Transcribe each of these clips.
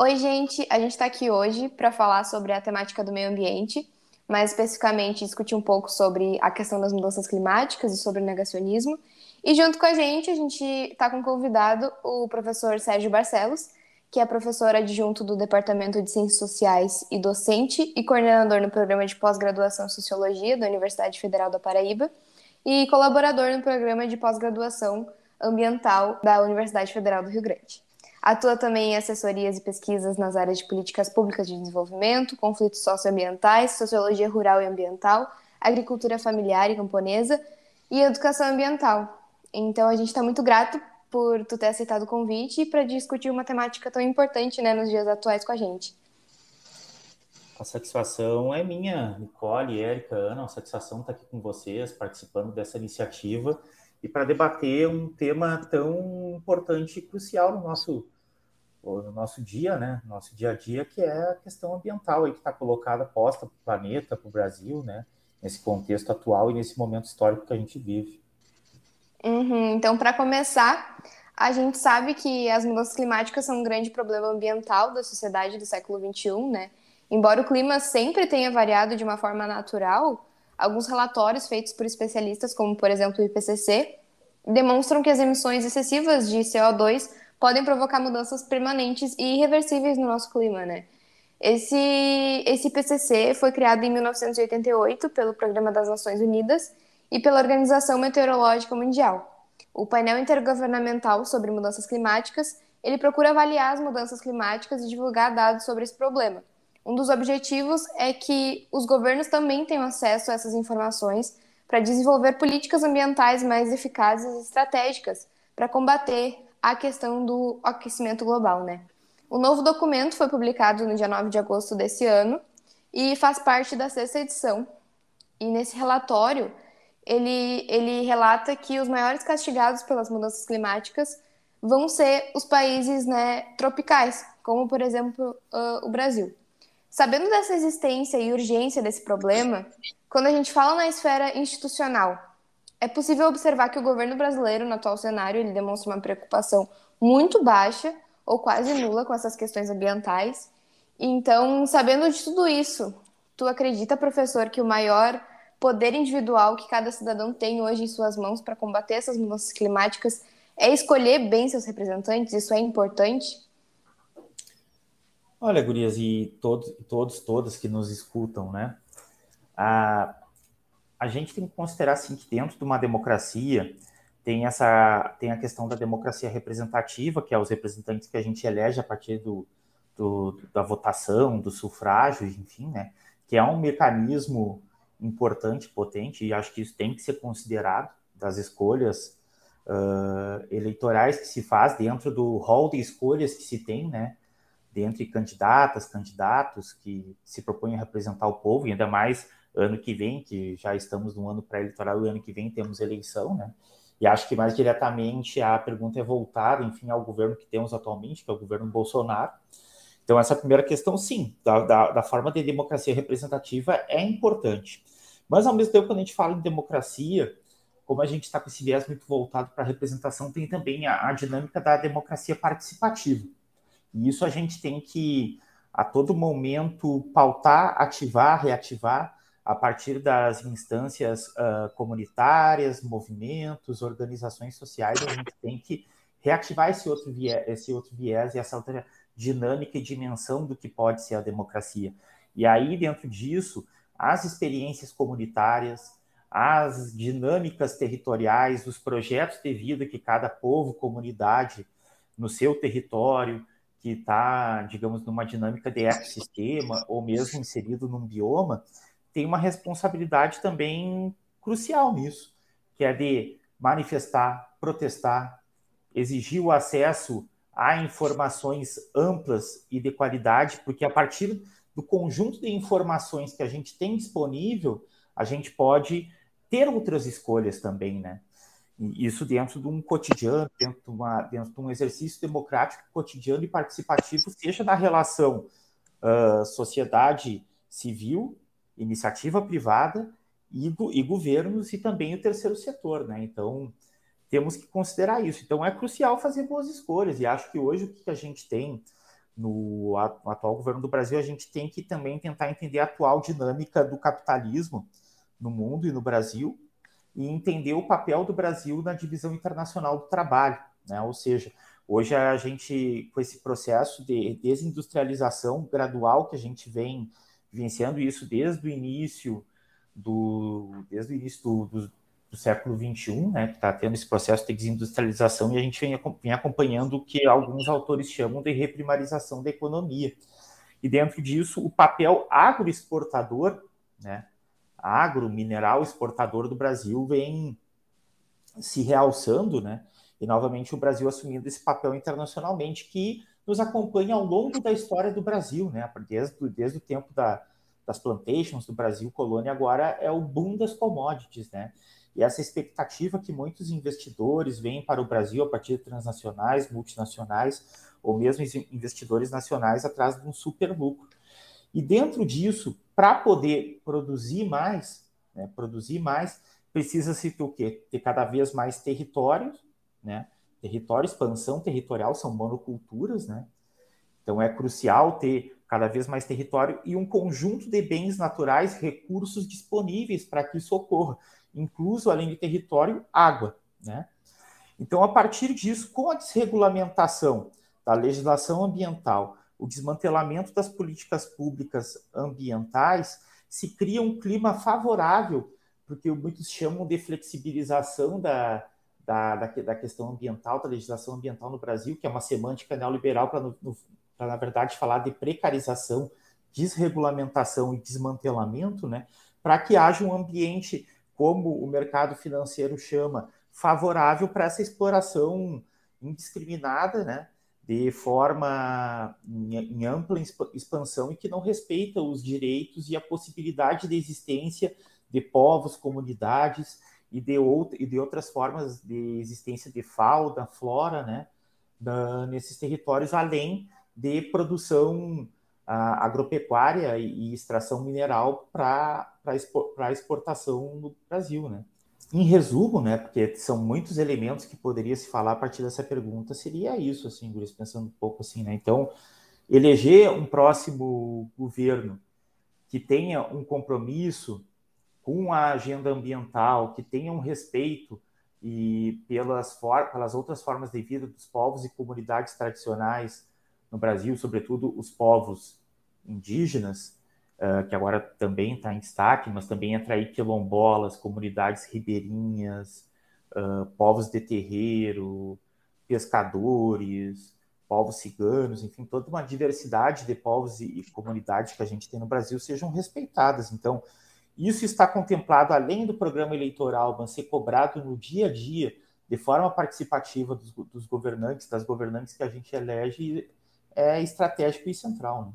Oi, gente. A gente está aqui hoje para falar sobre a temática do meio ambiente, mais especificamente discutir um pouco sobre a questão das mudanças climáticas e sobre o negacionismo. E junto com a gente, a gente está com convidado o professor Sérgio Barcelos, que é professor adjunto do Departamento de Ciências Sociais e docente e coordenador no programa de pós-graduação em Sociologia da Universidade Federal da Paraíba e colaborador no programa de pós-graduação ambiental da Universidade Federal do Rio Grande. Atua também em assessorias e pesquisas nas áreas de políticas públicas de desenvolvimento, conflitos socioambientais, sociologia rural e ambiental, agricultura familiar e camponesa e educação ambiental. Então a gente está muito grato por tu ter aceitado o convite e para discutir uma temática tão importante né, nos dias atuais com a gente. A satisfação é minha, Nicole, Érica, Ana, a satisfação estar tá aqui com vocês, participando dessa iniciativa e para debater um tema tão importante e crucial no nosso, no nosso dia, né? Nosso dia a dia, que é a questão ambiental aí que está colocada, posta para o planeta, para o Brasil, né? Nesse contexto atual e nesse momento histórico que a gente vive. Uhum. Então, para começar, a gente sabe que as mudanças climáticas são um grande problema ambiental da sociedade do século XXI, né? Embora o clima sempre tenha variado de uma forma natural, Alguns relatórios feitos por especialistas, como por exemplo o IPCC, demonstram que as emissões excessivas de CO2 podem provocar mudanças permanentes e irreversíveis no nosso clima, né? Esse, esse IPCC foi criado em 1988 pelo Programa das Nações Unidas e pela Organização Meteorológica Mundial. O painel intergovernamental sobre mudanças climáticas, ele procura avaliar as mudanças climáticas e divulgar dados sobre esse problema. Um dos objetivos é que os governos também tenham acesso a essas informações para desenvolver políticas ambientais mais eficazes e estratégicas para combater a questão do aquecimento global, né? O novo documento foi publicado no dia 9 de agosto desse ano e faz parte da sexta edição. E nesse relatório, ele, ele relata que os maiores castigados pelas mudanças climáticas vão ser os países né, tropicais, como, por exemplo, uh, o Brasil. Sabendo dessa existência e urgência desse problema, quando a gente fala na esfera institucional, é possível observar que o governo brasileiro, no atual cenário, ele demonstra uma preocupação muito baixa ou quase nula com essas questões ambientais. Então, sabendo de tudo isso, tu acredita, professor, que o maior poder individual que cada cidadão tem hoje em suas mãos para combater essas mudanças climáticas é escolher bem seus representantes? Isso é importante? Olha, gurias, e todos, todos, todas que nos escutam, né? A, a gente tem que considerar, assim, que dentro de uma democracia tem essa tem a questão da democracia representativa, que é os representantes que a gente elege a partir do, do da votação, do sufrágio, enfim, né? Que é um mecanismo importante, potente, e acho que isso tem que ser considerado das escolhas uh, eleitorais que se faz dentro do rol de escolhas que se tem, né? Dentre candidatas, candidatos que se propõem a representar o povo, e ainda mais ano que vem, que já estamos no ano pré-eleitoral, e ano que vem temos eleição, né? E acho que mais diretamente a pergunta é voltada, enfim, ao governo que temos atualmente, que é o governo Bolsonaro. Então, essa primeira questão, sim, da, da, da forma de democracia representativa é importante. Mas, ao mesmo tempo, quando a gente fala em democracia, como a gente está com esse viés muito voltado para a representação, tem também a, a dinâmica da democracia participativa. E isso a gente tem que, a todo momento, pautar, ativar, reativar a partir das instâncias uh, comunitárias, movimentos, organizações sociais, a gente tem que reativar esse outro viés, esse outro viés e essa outra dinâmica e dimensão do que pode ser a democracia. E aí, dentro disso, as experiências comunitárias, as dinâmicas territoriais, os projetos de vida que cada povo, comunidade, no seu território, que está, digamos, numa dinâmica de ecossistema ou mesmo inserido num bioma, tem uma responsabilidade também crucial nisso, que é de manifestar, protestar, exigir o acesso a informações amplas e de qualidade, porque a partir do conjunto de informações que a gente tem disponível, a gente pode ter outras escolhas também, né? Isso dentro de um cotidiano, dentro de, uma, dentro de um exercício democrático cotidiano e participativo, seja da relação uh, sociedade civil, iniciativa privada e, e, governos e também o terceiro setor, né? Então, temos que considerar isso. Então, é crucial fazer boas escolhas e acho que hoje o que a gente tem no, no atual governo do Brasil, a gente tem que também tentar entender a atual dinâmica do capitalismo no mundo e no Brasil e entender o papel do Brasil na divisão internacional do trabalho, né? Ou seja, hoje a gente com esse processo de desindustrialização gradual que a gente vem vivenciando isso desde o início do desde o início do, do, do século 21, né, que está tendo esse processo de desindustrialização e a gente vem, vem acompanhando o que alguns autores chamam de reprimarização da economia. E dentro disso, o papel agroexportador, né, agro, mineral exportador do Brasil vem se realçando, né, e novamente o Brasil assumindo esse papel internacionalmente que nos acompanha ao longo da história do Brasil, né, desde, desde o tempo da, das plantations do Brasil colônia, agora é o boom das commodities, né, e essa expectativa que muitos investidores vêm para o Brasil a partir de transnacionais, multinacionais, ou mesmo investidores nacionais atrás de um super lucro. E dentro disso, para poder produzir mais, né, produzir mais, precisa-se ter o quê? Ter cada vez mais territórios, né? Território, expansão territorial são monoculturas, né? Então é crucial ter cada vez mais território e um conjunto de bens naturais, recursos disponíveis para que isso ocorra incluso, além de território, água. Né? Então, a partir disso, com a desregulamentação da legislação ambiental, o desmantelamento das políticas públicas ambientais, se cria um clima favorável, porque muitos chamam de flexibilização da, da, da, da questão ambiental, da legislação ambiental no Brasil, que é uma semântica neoliberal para, na verdade, falar de precarização, desregulamentação e desmantelamento, né, para que haja um ambiente como o mercado financeiro chama, favorável para essa exploração indiscriminada, né? De forma em, em, ampla expansão e que não respeita os direitos e a possibilidade de existência de povos, comunidades e de, e de outras formas de existência de fauna, flora, né, nesses territórios, além de produção a agropecuária e, extração mineral para exportação no Brasil, né? Em resumo, né, porque são muitos elementos que poderia se falar a partir dessa pergunta, seria isso, assim, Guris, pensando um pouco assim, né? Então, eleger um próximo governo que tenha um compromisso com a agenda ambiental, que tenha um respeito e pelas, pelas outras formas de vida dos povos e comunidades tradicionais no Brasil, sobretudo os povos indígenas, uh, que agora também está em destaque, mas também entra aí quilombolas, comunidades ribeirinhas, uh, povos de terreiro, pescadores, povos ciganos, enfim, toda uma diversidade de povos e, e comunidades que a gente tem no Brasil sejam respeitadas. Então, isso está contemplado, além do programa eleitoral, mas ser cobrado no dia a dia, de forma participativa dos, dos governantes, das governantes que a gente elege, é estratégico e central. Né?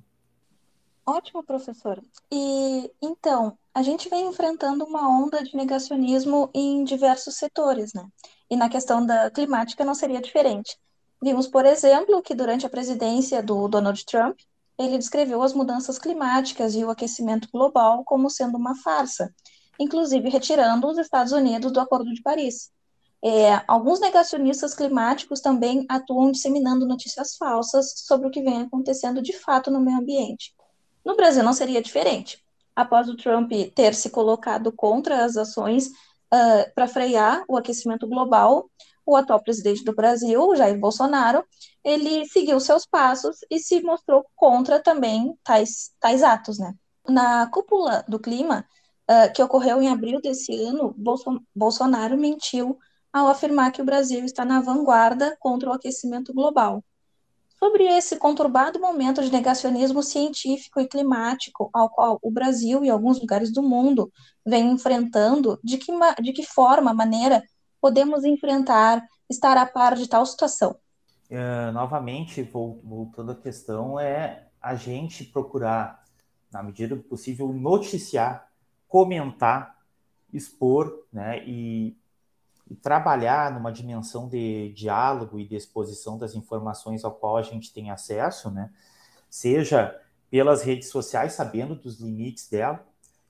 Ótimo, professor. E então, a gente vem enfrentando uma onda de negacionismo em diversos setores, né? E na questão da climática não seria diferente. Vimos, por exemplo, que durante a presidência do Donald Trump, ele descreveu as mudanças climáticas e o aquecimento global como sendo uma farsa, inclusive retirando os Estados Unidos do Acordo de Paris. É, alguns negacionistas climáticos também atuam disseminando notícias falsas sobre o que vem acontecendo de fato no meio ambiente. No Brasil não seria diferente. Após o Trump ter se colocado contra as ações uh, para frear o aquecimento global, o atual presidente do Brasil, Jair Bolsonaro, ele seguiu seus passos e se mostrou contra também tais, tais atos, né? Na cúpula do clima, uh, que ocorreu em abril desse ano, Bolson Bolsonaro mentiu ao afirmar que o Brasil está na vanguarda contra o aquecimento global sobre esse conturbado momento de negacionismo científico e climático ao qual o Brasil e alguns lugares do mundo vêm enfrentando, de que, de que forma, maneira, podemos enfrentar, estar a par de tal situação? É, novamente, voltando à questão, é a gente procurar, na medida do possível, noticiar, comentar, expor né, e trabalhar numa dimensão de diálogo e de exposição das informações ao qual a gente tem acesso, né? Seja pelas redes sociais, sabendo dos limites dela,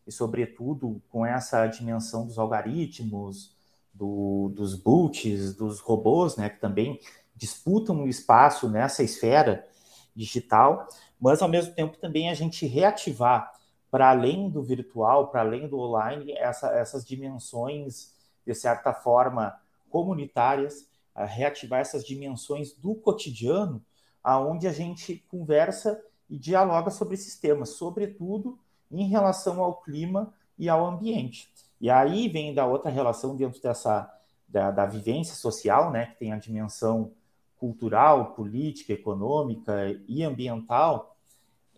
e sobretudo com essa dimensão dos algoritmos, do, dos boots, dos robôs, né, que também disputam o espaço nessa esfera digital, mas ao mesmo tempo também a gente reativar para além do virtual, para além do online, essa, essas dimensões, de certa forma, comunitárias, reativar essas dimensões do cotidiano, aonde a gente conversa e dialoga sobre esses temas, sobretudo em relação ao clima e ao ambiente. E aí vem da outra relação dentro dessa da, da vivência social, né, que tem a dimensão cultural, política, econômica e ambiental,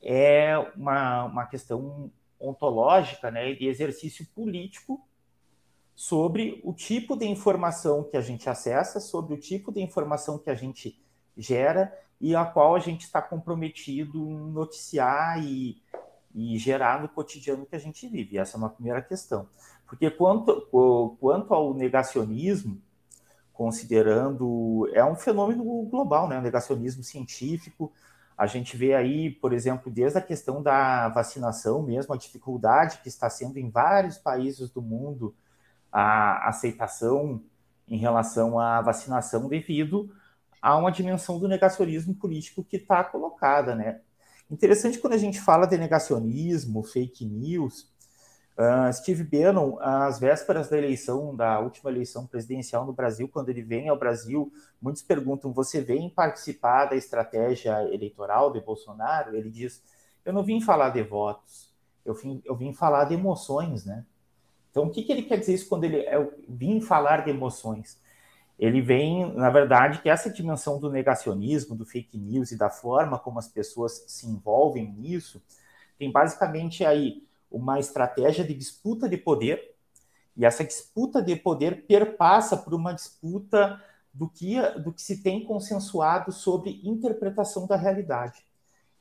é uma, uma questão ontológica, né, de exercício político sobre o tipo de informação que a gente acessa, sobre o tipo de informação que a gente gera e a qual a gente está comprometido em noticiar e, e gerar no cotidiano que a gente vive. Essa é uma primeira questão. Porque quanto, quanto ao negacionismo, considerando. É um fenômeno global, né? O negacionismo científico. A gente vê aí, por exemplo, desde a questão da vacinação mesmo, a dificuldade que está sendo em vários países do mundo a aceitação em relação à vacinação devido a uma dimensão do negacionismo político que está colocada, né? Interessante quando a gente fala de negacionismo, fake news, Uh, Steve Bannon, às vésperas da eleição, da última eleição presidencial no Brasil, quando ele vem ao Brasil, muitos perguntam: você vem participar da estratégia eleitoral de Bolsonaro? Ele diz: eu não vim falar de votos, eu vim, eu vim falar de emoções, né? Então, o que, que ele quer dizer isso quando ele é, falar de emoções? Ele vem, na verdade, que essa dimensão do negacionismo, do fake news e da forma como as pessoas se envolvem nisso, tem basicamente aí uma estratégia de disputa de poder, e essa disputa de poder perpassa por uma disputa do que, do que se tem consensuado sobre interpretação da realidade.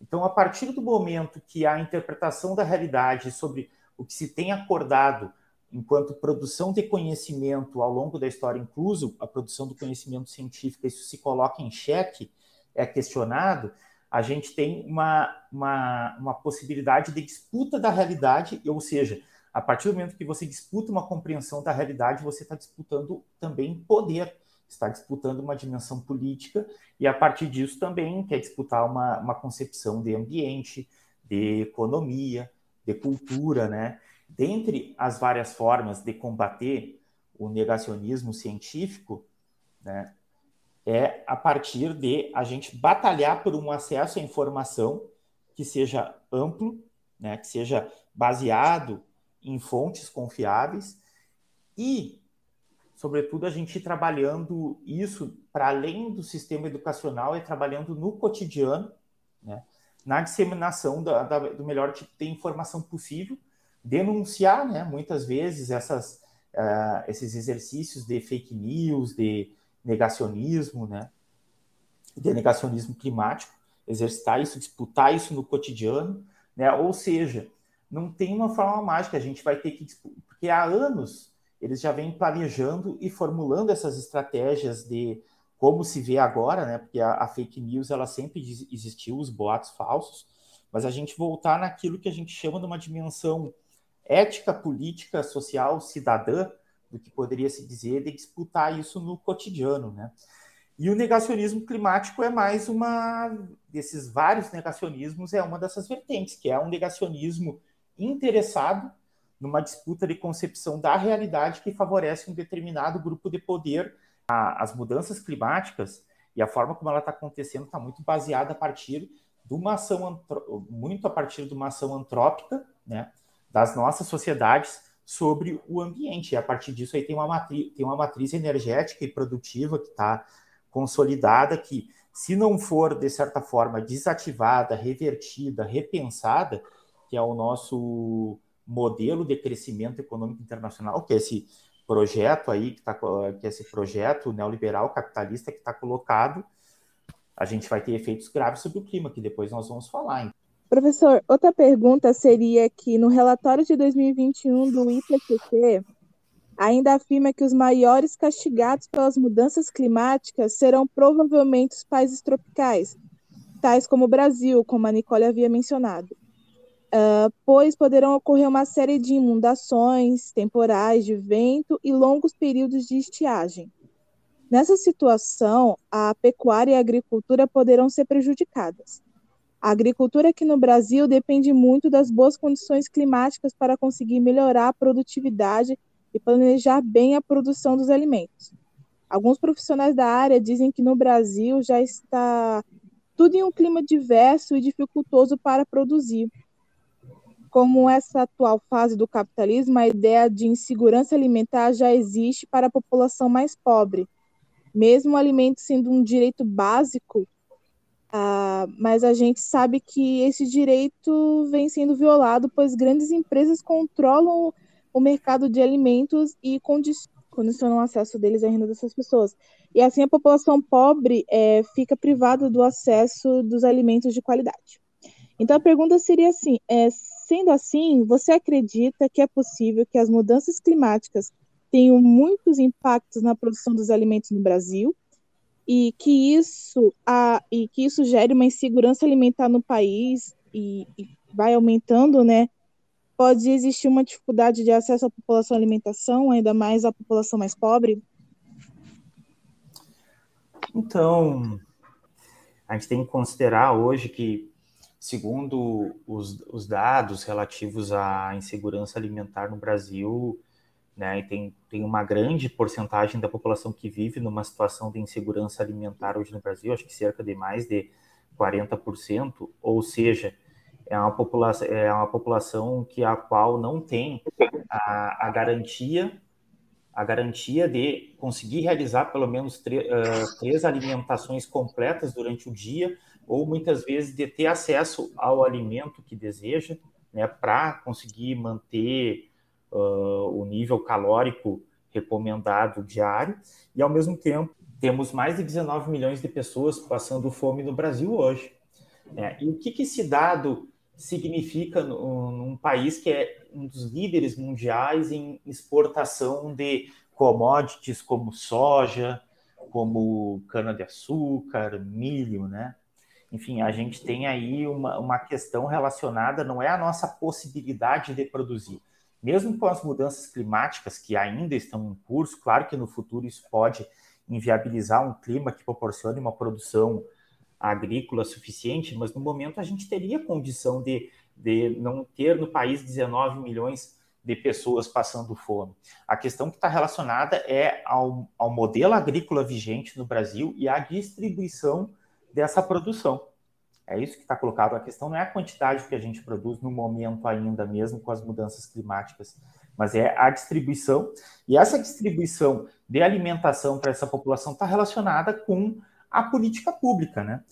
Então, a partir do momento que a interpretação da realidade sobre o que se tem acordado enquanto produção de conhecimento ao longo da história, incluso a produção do conhecimento científico, isso se coloca em xeque, é questionado, a gente tem uma, uma, uma possibilidade de disputa da realidade, ou seja, a partir do momento que você disputa uma compreensão da realidade, você está disputando também poder, está disputando uma dimensão política, e a partir disso também quer disputar uma, uma concepção de ambiente, de economia, de cultura, né? Dentre as várias formas de combater o negacionismo científico, né, é a partir de a gente batalhar por um acesso à informação que seja amplo, né, que seja baseado em fontes confiáveis e, sobretudo, a gente trabalhando isso para além do sistema educacional e trabalhando no cotidiano, né, na disseminação da, da, do melhor tipo de informação possível, denunciar, né, muitas vezes essas, uh, esses exercícios de fake news, de negacionismo, né? De negacionismo climático, exercitar isso, disputar isso no cotidiano, né? Ou seja, não tem uma forma mágica, a gente vai ter que porque há anos eles já vêm planejando e formulando essas estratégias de como se vê agora, né? Porque a, a fake news ela sempre existiu, os boatos falsos, mas a gente voltar naquilo que a gente chama de uma dimensão ética, política, social, cidadã, do que poderia se dizer de disputar isso no cotidiano, né? E o negacionismo climático é mais uma desses vários negacionismos, é uma dessas vertentes, que é um negacionismo interessado numa disputa de concepção da realidade que favorece um determinado grupo de poder. As mudanças climáticas e a forma como ela está acontecendo está muito baseada a partir de uma ação muito a partir de uma ação antrópica, né, das nossas sociedades sobre o ambiente. E a partir disso aí tem uma matriz, tem uma matriz energética e produtiva que está consolidada que, se não for, de certa forma, desativada, revertida, repensada, que é o nosso modelo de crescimento econômico internacional, que é esse projeto aí, que, tá, que é esse projeto neoliberal capitalista que está colocado, a gente vai ter efeitos graves sobre o clima, que depois nós vamos falar. Professor, outra pergunta seria que no relatório de 2021 do IPCC, ainda afirma que os maiores castigados pelas mudanças climáticas serão provavelmente os países tropicais, tais como o Brasil, como a Nicole havia mencionado, uh, pois poderão ocorrer uma série de inundações, temporais de vento e longos períodos de estiagem. Nessa situação, a pecuária e a agricultura poderão ser prejudicadas. A agricultura aqui no Brasil depende muito das boas condições climáticas para conseguir melhorar a produtividade e planejar bem a produção dos alimentos. Alguns profissionais da área dizem que no Brasil já está tudo em um clima diverso e dificultoso para produzir. Como essa atual fase do capitalismo, a ideia de insegurança alimentar já existe para a população mais pobre, mesmo o alimento sendo um direito básico, ah, mas a gente sabe que esse direito vem sendo violado, pois grandes empresas controlam o mercado de alimentos e condicionam o acesso deles à renda dessas pessoas. E assim a população pobre é, fica privada do acesso dos alimentos de qualidade. Então a pergunta seria assim: é, sendo assim, você acredita que é possível que as mudanças climáticas tenham muitos impactos na produção dos alimentos no Brasil e que isso, a, e que isso gere uma insegurança alimentar no país e, e vai aumentando, né? Pode existir uma dificuldade de acesso à população à alimentação, ainda mais à população mais pobre? Então, a gente tem que considerar hoje que segundo os, os dados relativos à insegurança alimentar no Brasil, né, e tem, tem uma grande porcentagem da população que vive numa situação de insegurança alimentar hoje no Brasil, acho que cerca de mais de 40%, ou seja, é uma população, é uma população que a qual não tem a, a garantia a garantia de conseguir realizar pelo menos três alimentações completas durante o dia ou muitas vezes de ter acesso ao alimento que deseja, né, para conseguir manter uh, o nível calórico recomendado diário, e ao mesmo tempo temos mais de 19 milhões de pessoas passando fome no Brasil hoje. Né? E o que, que esse dado significa num país que é um dos líderes mundiais em exportação de commodities como soja, como cana-de-açúcar, milho, né? Enfim, a gente tem aí uma, uma questão relacionada, não é a nossa possibilidade de produzir. Mesmo com as mudanças climáticas que ainda estão em curso, claro que no futuro isso pode inviabilizar um clima que proporcione uma produção agrícola suficiente, mas no momento a gente teria condição de, de não ter no país 19 milhões de pessoas passando fome. A questão que está relacionada é ao, ao modelo agrícola vigente no Brasil e à distribuição dessa produção. É isso que está colocado. A questão não é a quantidade que a gente produz no momento ainda, mesmo com as mudanças climáticas, mas é a distribuição. E essa distribuição de alimentação para essa população está relacionada com a política pública, né?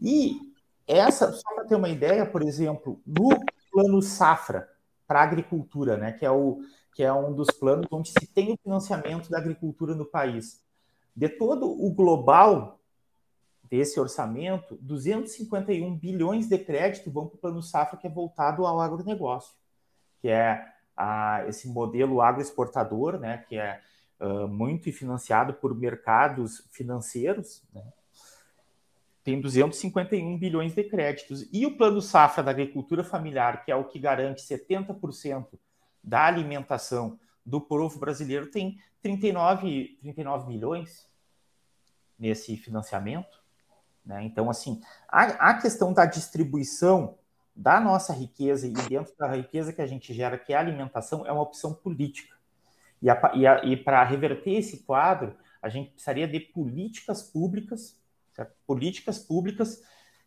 E essa, só para ter uma ideia, por exemplo, no plano safra para a agricultura, né, que é o que é um dos planos onde se tem o financiamento da agricultura no país. De todo o global desse orçamento, 251 bilhões de crédito vão para o Plano Safra, que é voltado ao agronegócio, que é a, esse modelo agroexportador, né, que é uh, muito financiado por mercados financeiros, né, tem 251 bilhões de créditos. E o Plano Safra da Agricultura Familiar, que é o que garante 70% da alimentação do povo brasileiro, tem 39, 39 milhões nesse financiamento. Né? Então, assim, a, a questão da distribuição da nossa riqueza e dentro da riqueza que a gente gera, que é a alimentação, é uma opção política. E, e, e para reverter esse quadro, a gente precisaria de políticas públicas, certo? políticas públicas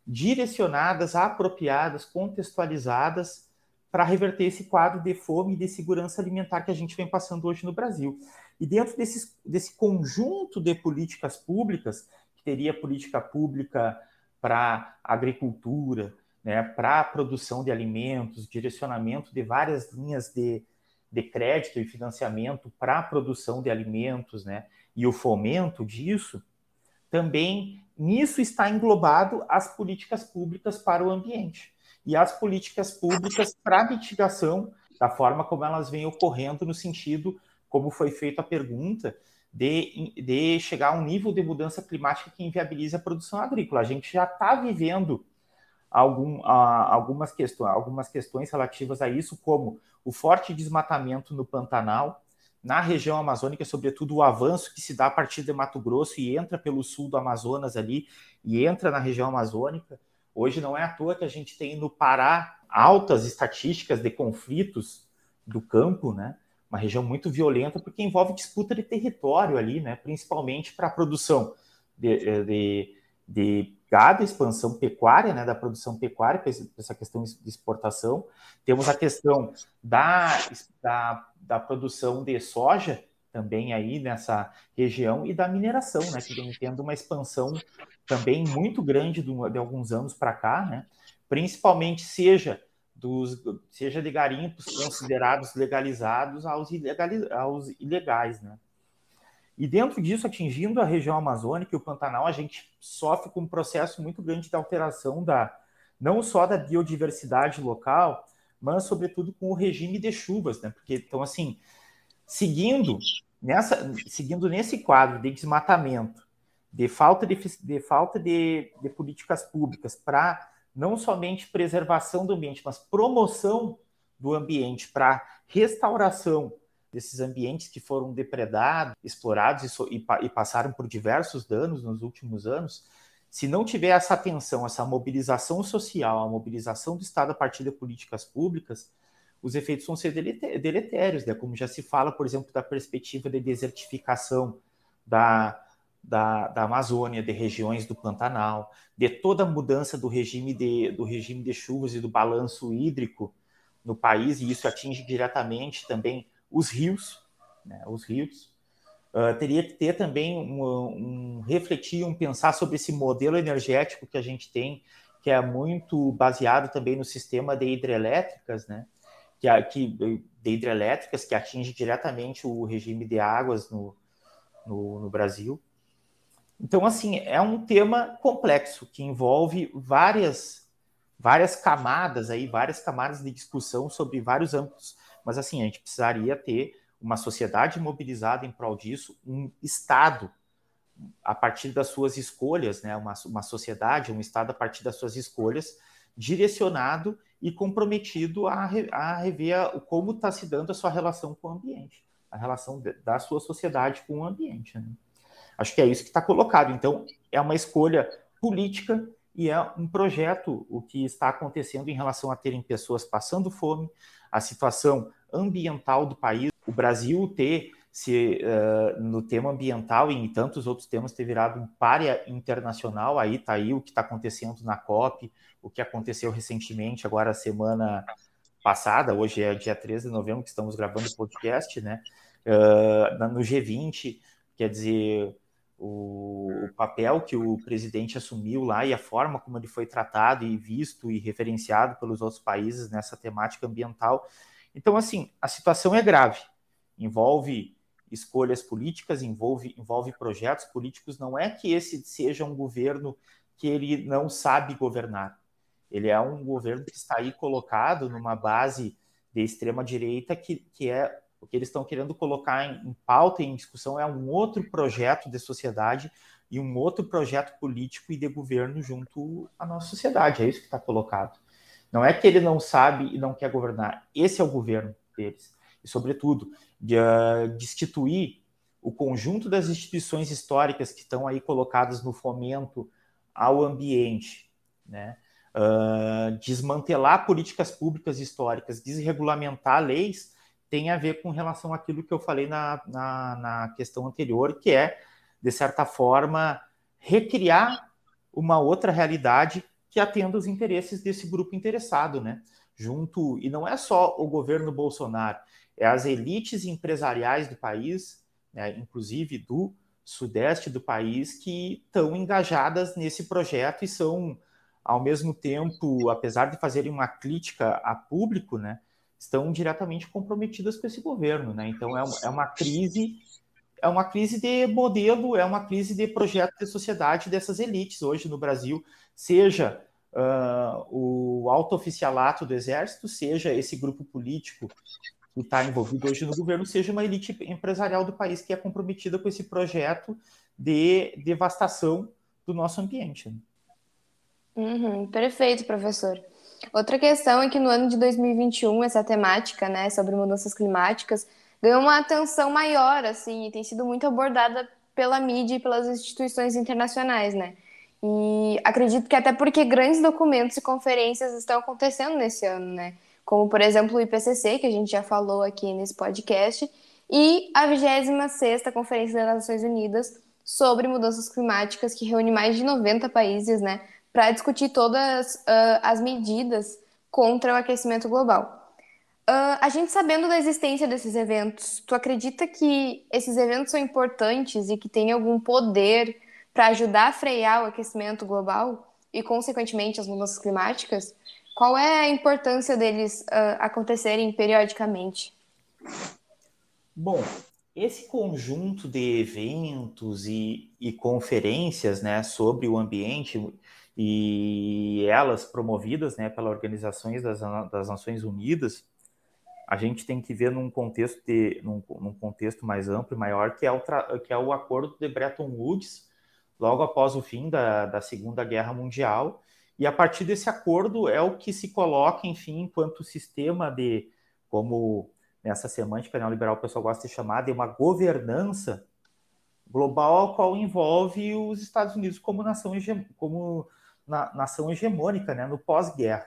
direcionadas, apropriadas, contextualizadas para reverter esse quadro de fome e de segurança alimentar que a gente vem passando hoje no Brasil. E dentro desse, desse conjunto de políticas públicas, teria política pública para agricultura, né, para a produção de alimentos, direcionamento de várias linhas de, de crédito e financiamento para a produção de alimentos, né, e o fomento disso, também nisso está englobado as políticas públicas para o ambiente. E as políticas públicas para mitigação da forma como elas vêm ocorrendo no sentido como foi feita a pergunta de, de chegar a um nível de mudança climática que inviabilize a produção agrícola. A gente já está vivendo algum, algumas, questões, algumas questões relativas a isso, como o forte desmatamento no Pantanal, na região amazônica, sobretudo o avanço que se dá a partir de Mato Grosso e entra pelo sul do Amazonas ali e entra na região amazônica, Hoje não é à toa que a gente tem no Pará altas estatísticas de conflitos do campo, né? Uma região muito violenta porque envolve disputa de território ali, né? Principalmente para a produção de, de, de gado, expansão pecuária, né? Da produção pecuária, essa questão de exportação. Temos a questão da, da, da produção de soja também aí nessa região e da mineração, né? Que vem tendo uma expansão também muito grande de, de alguns anos para cá, né? principalmente seja dos seja de garimpos considerados legalizados aos, ilegaliz, aos ilegais, né? E dentro disso, atingindo a região amazônica e o Pantanal, a gente sofre com um processo muito grande de alteração da não só da biodiversidade local, mas sobretudo com o regime de chuvas, né? Porque então assim, seguindo nessa seguindo nesse quadro de desmatamento, de falta de, de falta de, de políticas públicas para não somente preservação do ambiente, mas promoção do ambiente para restauração desses ambientes que foram depredados, explorados e, so, e, e, passaram por diversos danos nos últimos anos, se não tiver essa atenção, essa mobilização social, a mobilização do Estado a partir de políticas públicas, os efeitos vão ser deletérios, né? como já se fala, por exemplo, da perspectiva de desertificação da, da, da Amazônia, de regiões do Pantanal, de toda a mudança do regime de, do regime de chuvas e do balanço hídrico no país, e isso atinge diretamente também os rios, né, os rios. Uh, teria que ter também um, um, refletir, um pensar sobre esse modelo energético que a gente tem, que é muito baseado também no sistema de hidrelétricas, né, que, que de hidrelétricas que atinge diretamente o regime de águas no, no, no Brasil. Então, assim, é um tema complexo que envolve várias várias camadas aí, várias camadas de discussão sobre vários âmbitos. Mas assim, a gente precisaria ter uma sociedade mobilizada em prol disso, um Estado a partir das suas escolhas, né? uma, uma sociedade, um Estado a partir das suas escolhas, direcionado e comprometido a, a rever como está se dando a sua relação com o ambiente, a relação de, da sua sociedade com o ambiente. Né? Acho que é isso que está colocado. Então, é uma escolha política e é um projeto o que está acontecendo em relação a terem pessoas passando fome, a situação ambiental do país, o Brasil ter se uh, no tema ambiental e em tantos outros temas ter virado um párea internacional, aí está aí o que está acontecendo na COP, o que aconteceu recentemente, agora semana passada, hoje é dia 13 de novembro que estamos gravando o podcast, né? Uh, no G20, quer dizer, o, papel que o presidente assumiu lá e a forma como ele foi tratado e visto e referenciado pelos outros países nessa temática ambiental. Então, assim, a situação é grave, envolve escolhas políticas, envolve, envolve projetos políticos. Não é que esse seja um governo que ele não sabe governar. Ele é um governo que está aí colocado numa base de extrema direita que, que é o que eles estão querendo colocar em, em pauta e em discussão é um outro projeto de sociedade e um outro projeto político e de governo junto à nossa sociedade. É isso que está colocado. Não é que ele não sabe e não quer governar. Esse é o governo deles. E, sobretudo, de uh, destituir o conjunto das instituições históricas que estão aí colocadas no fomento ao ambiente, né? Uh, desmantelar políticas públicas históricas, desregulamentar leis tem a ver com relação àquilo que eu falei na, na, na questão anterior, que é, de certa forma, recriar uma outra realidade que atenda os interesses desse grupo interessado, né? Junto, e não é só o governo Bolsonaro, é as elites empresariais do país, né, inclusive do sudeste do país, que estão engajadas nesse projeto e são, ao mesmo tempo, apesar de fazerem uma crítica a público, né, estão diretamente comprometidas com esse governo, né? Então é uma, é uma crise, é uma crise de modelo, é uma crise de projeto de sociedade dessas elites hoje no Brasil, seja uh, o alto oficialato do exército, seja esse grupo político que está envolvido hoje no governo, seja uma elite empresarial do país que é comprometida com esse projeto de devastação do nosso ambiente. Né? Uhum, perfeito, professor. Outra questão é que no ano de 2021 essa temática, né, sobre mudanças climáticas, ganhou uma atenção maior, assim, e tem sido muito abordada pela mídia e pelas instituições internacionais, né? E acredito que até porque grandes documentos e conferências estão acontecendo nesse ano, né? Como, por exemplo, o IPCC, que a gente já falou aqui nesse podcast, e a 26ª Conferência das Nações Unidas sobre Mudanças Climáticas, que reúne mais de 90 países, né? Para discutir todas uh, as medidas contra o aquecimento global. Uh, a gente sabendo da existência desses eventos, tu acredita que esses eventos são importantes e que têm algum poder para ajudar a frear o aquecimento global e, consequentemente, as mudanças climáticas? Qual é a importância deles uh, acontecerem periodicamente? Bom, esse conjunto de eventos e, e conferências né, sobre o ambiente e elas promovidas né, pelas organizações das, das Nações Unidas, a gente tem que ver num contexto, de, num, num contexto mais amplo e maior, que é, o que é o acordo de Bretton Woods, logo após o fim da, da Segunda Guerra Mundial, e a partir desse acordo é o que se coloca, enfim, enquanto sistema de, como nessa semântica neoliberal o pessoal gosta de chamar, de uma governança global, a qual envolve os Estados Unidos como nação, como na, nação hegemônica, né, no pós-guerra.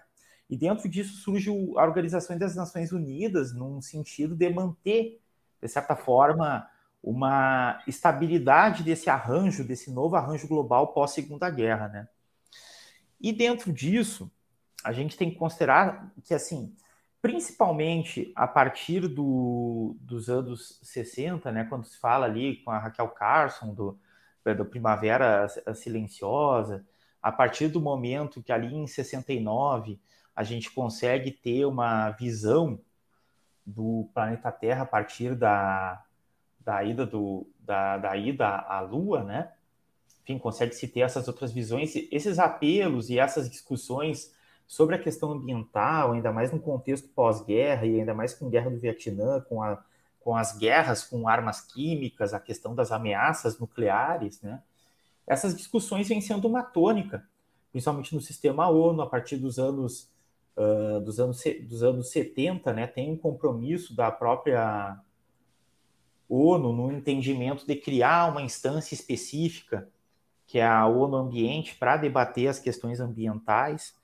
E dentro disso surge a Organização das Nações Unidas, num sentido de manter, de certa forma, uma estabilidade desse arranjo, desse novo arranjo global pós-segunda guerra, né? E dentro disso, a gente tem que considerar que, assim, principalmente a partir do, dos anos 60, né, quando se fala ali com a Raquel Carson, do, do Primavera Silenciosa, a partir do momento que ali em 69 a gente consegue ter uma visão do planeta Terra a partir da, da ida do, da, da ida à Lua, né? Enfim, consegue se ter essas outras visões, esses apelos e essas discussões sobre a questão ambiental, ainda mais no contexto pós-guerra e ainda mais com a guerra do Vietnã, com, a, com as guerras com armas químicas, a questão das ameaças nucleares, né? Essas discussões vêm sendo uma tônica, principalmente no sistema ONU, a partir dos anos uh, dos, anos, dos anos 70, né, tem um compromisso da própria ONU no entendimento de criar uma instância específica, que é a ONU Ambiente, para debater as questões ambientais.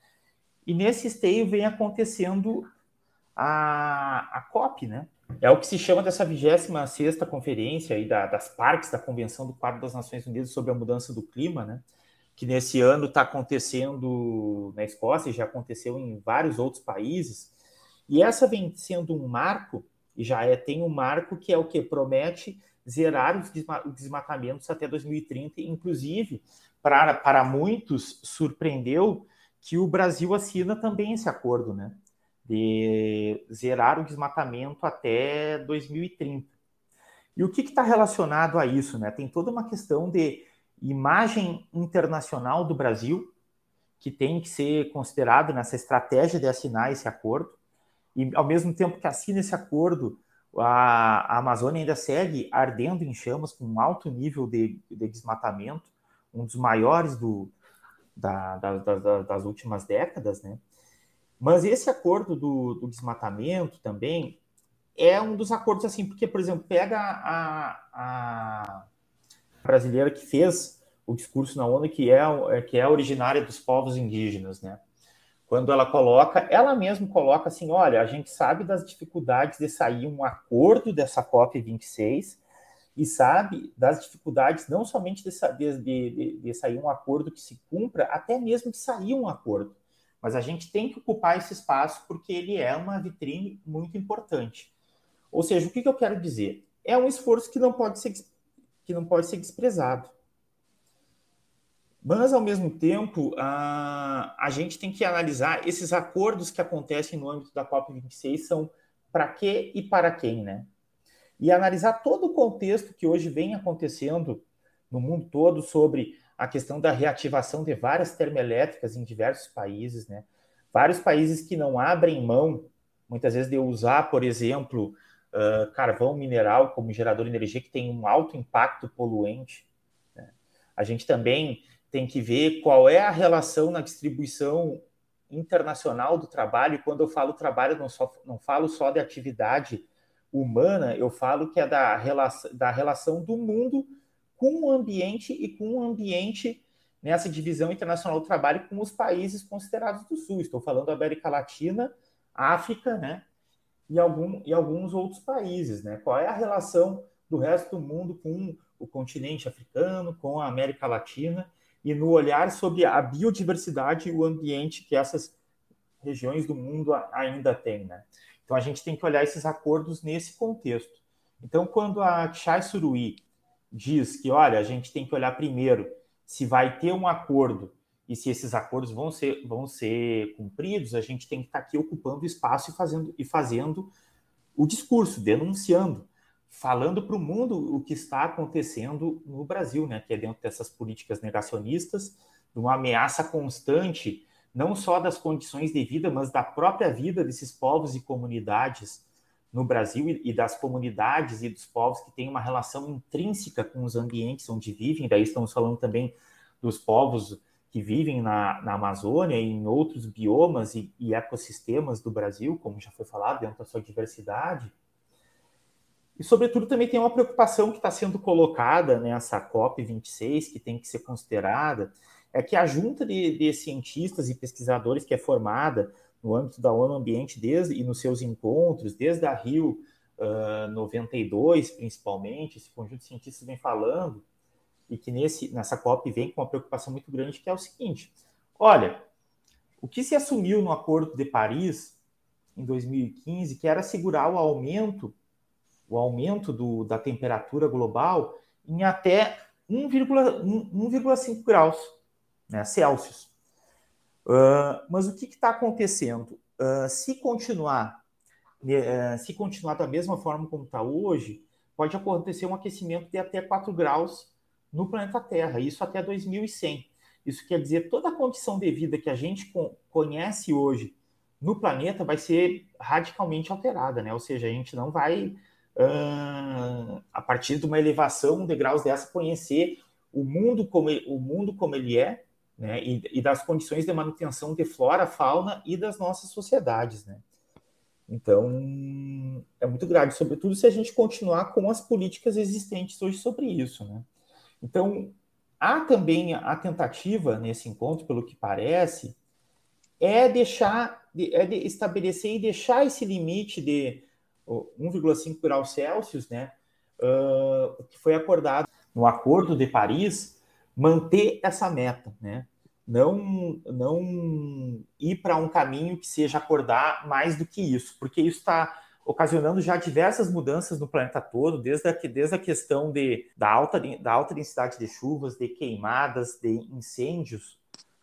E nesse esteio vem acontecendo a, a COP, né? É o que se chama dessa 26 conferência aí da, das partes da Convenção do Quadro das Nações Unidas sobre a Mudança do Clima, né? que nesse ano está acontecendo na Escócia, e já aconteceu em vários outros países, e essa vem sendo um marco, e já é, tem um marco que é o que promete zerar os desmatamentos até 2030, inclusive, para, para muitos, surpreendeu que o Brasil assina também esse acordo, né? De zerar o desmatamento até 2030. E o que está relacionado a isso, né? Tem toda uma questão de imagem internacional do Brasil, que tem que ser considerado nessa estratégia de assinar esse acordo. E, ao mesmo tempo que assina esse acordo, a, a Amazônia ainda segue ardendo em chamas, com um alto nível de, de desmatamento, um dos maiores do, da, da, da, das últimas décadas, né? Mas esse acordo do, do, desmatamento também é um dos acordos assim, porque, por exemplo, pega a, a brasileira que fez o discurso na ONU, que é, é, que é originária dos povos indígenas, né? Quando ela coloca, ela mesma coloca assim, olha, a gente sabe das dificuldades de sair um acordo dessa COP 26 e sabe das dificuldades não somente de, de, de, de sair um acordo que se cumpra, até mesmo de sair um acordo. Mas a gente tem que ocupar esse espaço porque ele é uma vitrine muito importante. Ou seja, o que, que eu quero dizer? É um esforço que não pode ser que não pode ser desprezado. Mas, ao mesmo tempo, a, a gente tem que analisar esses acordos que acontecem no âmbito da COP26 são para quê e para quem, né? E analisar todo o contexto que hoje vem acontecendo no mundo todo sobre a questão da reativação de várias termoelétricas em diversos países, né? Vários países que não abrem mão, muitas vezes, de usar, por exemplo, uh, carvão mineral como gerador de energia que tem um alto impacto poluente. Né? A gente também tem que ver qual é a relação na distribuição internacional do trabalho. E quando eu falo trabalho, não, só, não falo só de atividade humana, eu falo que é da relação, da relação do mundo com o ambiente e com o ambiente nessa divisão internacional do trabalho com os países considerados do Sul. Estou falando América Latina, África, né? E, algum, e alguns outros países, né? Qual é a relação do resto do mundo com o continente africano, com a América Latina e no olhar sobre a biodiversidade e o ambiente que essas regiões do mundo ainda têm, né? Então a gente tem que olhar esses acordos nesse contexto. Então quando a Chai Surui diz que, olha, a gente tem que olhar primeiro se vai ter um acordo e se esses acordos vão ser, vão ser cumpridos, a gente tem que estar aqui ocupando espaço e fazendo, e fazendo o discurso, denunciando, falando para o mundo o que está acontecendo no Brasil, né? que é dentro dessas políticas negacionistas, de uma ameaça constante, não só das condições de vida, mas da própria vida desses povos e comunidades no Brasil e das comunidades e dos povos que têm uma relação intrínseca com os ambientes onde vivem, daí estamos falando também dos povos que vivem na, na Amazônia e em outros biomas e, e, ecossistemas do Brasil, como já foi falado, dentro da sua diversidade. E, sobretudo, também tem uma preocupação que está sendo colocada nessa COP26, que tem que ser considerada, é que a junta de, de cientistas e pesquisadores que é formada no âmbito da ONU Ambiente desde e nos seus encontros, desde a Rio uh, 92, principalmente, esse conjunto de cientistas vem falando, e que nesse, nessa COP vem com uma preocupação muito grande, que é o seguinte: olha, o que se assumiu no Acordo de Paris em 2015, que era assegurar o aumento, o aumento do, da temperatura global em até 1,5 graus né, Celsius. Uh, mas o que está acontecendo? Uh, se continuar uh, se continuar da mesma forma como está hoje, pode acontecer um aquecimento de até 4 graus no planeta Terra, isso até 2100. Isso quer dizer toda a condição de vida que a gente conhece hoje no planeta vai ser radicalmente alterada, né? Ou seja, a gente não vai, a partir de uma elevação de graus dessa, conhecer o mundo como, o mundo como ele é, né, e, e, das condições de manutenção de flora, fauna e das nossas sociedades, né? Então, é muito grave, sobretudo se a gente continuar com as políticas existentes hoje sobre isso, né? Então, há também a tentativa nesse encontro, pelo que parece, é deixar, é de estabelecer e deixar esse limite de 1,5 graus Celsius, né, uh, que foi acordado no Acordo de Paris, manter essa meta, né? não, não ir para um caminho que seja acordar mais do que isso, porque isso está ocasionando já diversas mudanças no planeta todo, desde a, desde a questão de, da, alta, da alta densidade de chuvas, de queimadas, de incêndios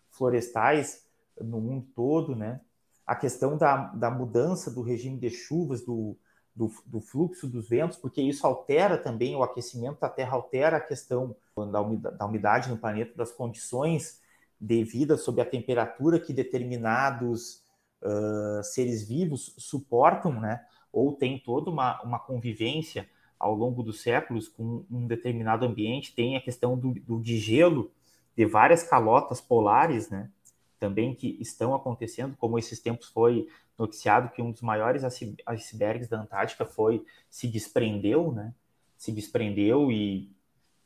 florestais no mundo todo, né? A questão da, da mudança do regime de chuvas, do, do, do, fluxo dos ventos, porque isso altera também o aquecimento da Terra, altera a questão da umidade, da umidade no planeta, das condições devida sob a temperatura que determinados uh, seres vivos suportam, né? Ou tem toda uma, uma convivência ao longo dos séculos com um determinado ambiente. Tem a questão do, do de gelo de várias calotas polares, né? Também que estão acontecendo, como esses tempos foi noticiado que um dos maiores icebergs da Antártica foi se desprendeu, né? Se desprendeu e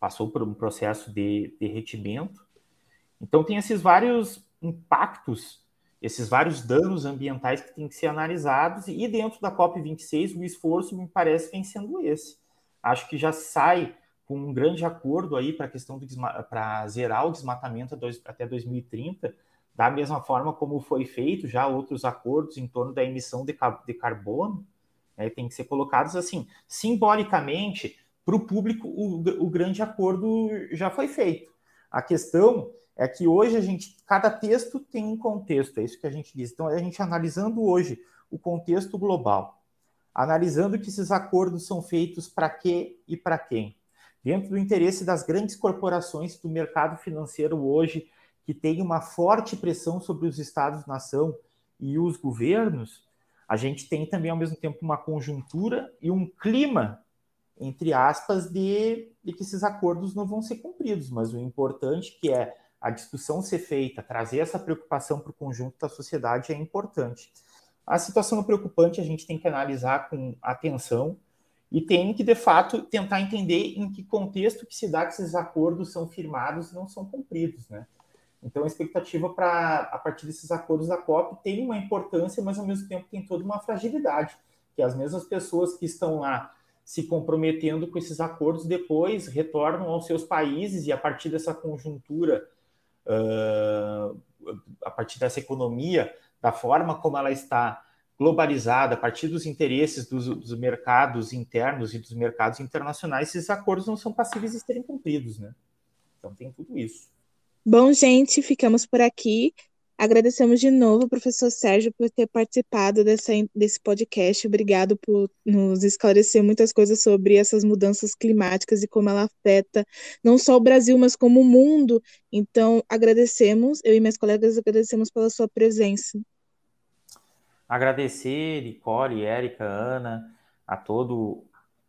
passou por um processo de derretimento. Então, tem esses vários impactos, esses vários danos ambientais que têm que ser analisados, e dentro da COP26, o esforço, me parece, vem sendo esse. Acho que já sai com um grande acordo aí para a questão para zerar o desmatamento até 2030, da mesma forma como foi feito já outros acordos em torno da emissão de, de carbono, né, tem que ser colocados assim, simbolicamente, para o público, o grande acordo já foi feito. A questão é que hoje a gente, cada texto tem um contexto, é isso que a gente diz. Então, a gente analisando hoje o contexto global, analisando que esses acordos são feitos para quê e para quem, dentro do interesse das grandes corporações do mercado financeiro hoje, que tem uma forte pressão sobre os estados-nação e os governos, a gente tem também, ao mesmo tempo, uma conjuntura e um clima, entre aspas, de, de que esses acordos não vão ser cumpridos, mas o importante que é a discussão ser feita, trazer essa preocupação para o conjunto da sociedade é importante. A situação preocupante a gente tem que analisar com atenção e tem que, de fato, tentar entender em que contexto que se dá que esses acordos são firmados e não são cumpridos, né? Então, a expectativa para, a partir desses acordos da COP, tem uma importância, mas ao mesmo tempo tem toda uma fragilidade, que as mesmas pessoas que estão lá se comprometendo com esses acordos depois retornam aos seus países e a partir dessa conjuntura, uh, a partir dessa economia, da forma como ela está globalizada, a partir dos interesses dos, dos, mercados internos e dos mercados internacionais, esses acordos não são passíveis de serem cumpridos, né? Então tem tudo isso. Bom, gente, ficamos por aqui. Agradecemos de novo, professor Sérgio, por ter participado dessa, desse podcast. Obrigado por nos esclarecer muitas coisas sobre essas mudanças climáticas e como ela afeta não só o Brasil, mas como o mundo. Então, agradecemos, eu e minhas colegas agradecemos pela sua presença. Agradecer, Nicole, Érica, Ana, a todo,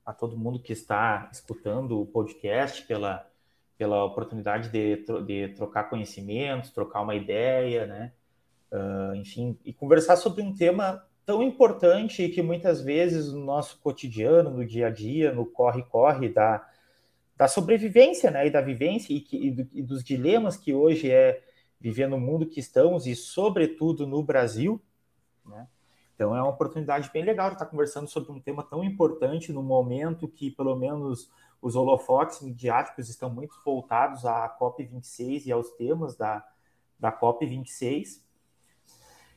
a todo mundo que está escutando o podcast, pela pela oportunidade de, de trocar conhecimentos, trocar uma ideia, né? Uh, enfim, e conversar sobre um tema tão importante que muitas vezes no nosso cotidiano, no dia a dia, no corre-corre da, da sobrevivência, né? E da vivência e, que, e, do, e dos dilemas que hoje é viver no mundo que estamos e, sobretudo, no Brasil, né? Então é uma oportunidade bem legal estar conversando sobre um tema tão importante no momento que, pelo menos, os holofotes midiáticos estão muito voltados à COP26 e aos temas da, da COP26.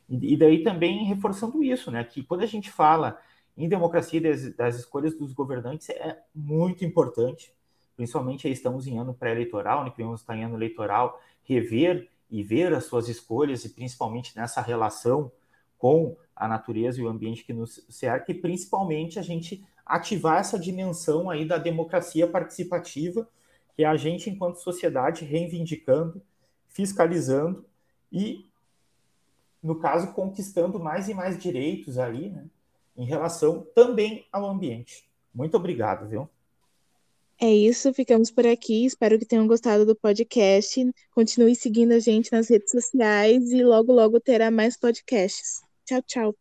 E, e daí também reforçando isso, né, que quando a gente fala em democracia das, das escolhas dos governantes é muito importante, principalmente aí estamos em ano pré-eleitoral, né, que estar em ano eleitoral, rever e ver as suas escolhas e principalmente nessa relação com a natureza e o ambiente que nos cerca e principalmente a gente ativar essa dimensão aí da democracia participativa, que é a gente, enquanto sociedade, reivindicando, fiscalizando e, no caso, conquistando mais e mais direitos aí, né, em relação também ao ambiente. Muito obrigado, viu? É isso, ficamos por aqui. Espero que tenham gostado do podcast. Continue seguindo a gente nas redes sociais e logo, logo terá mais podcasts. Tchau, tchau.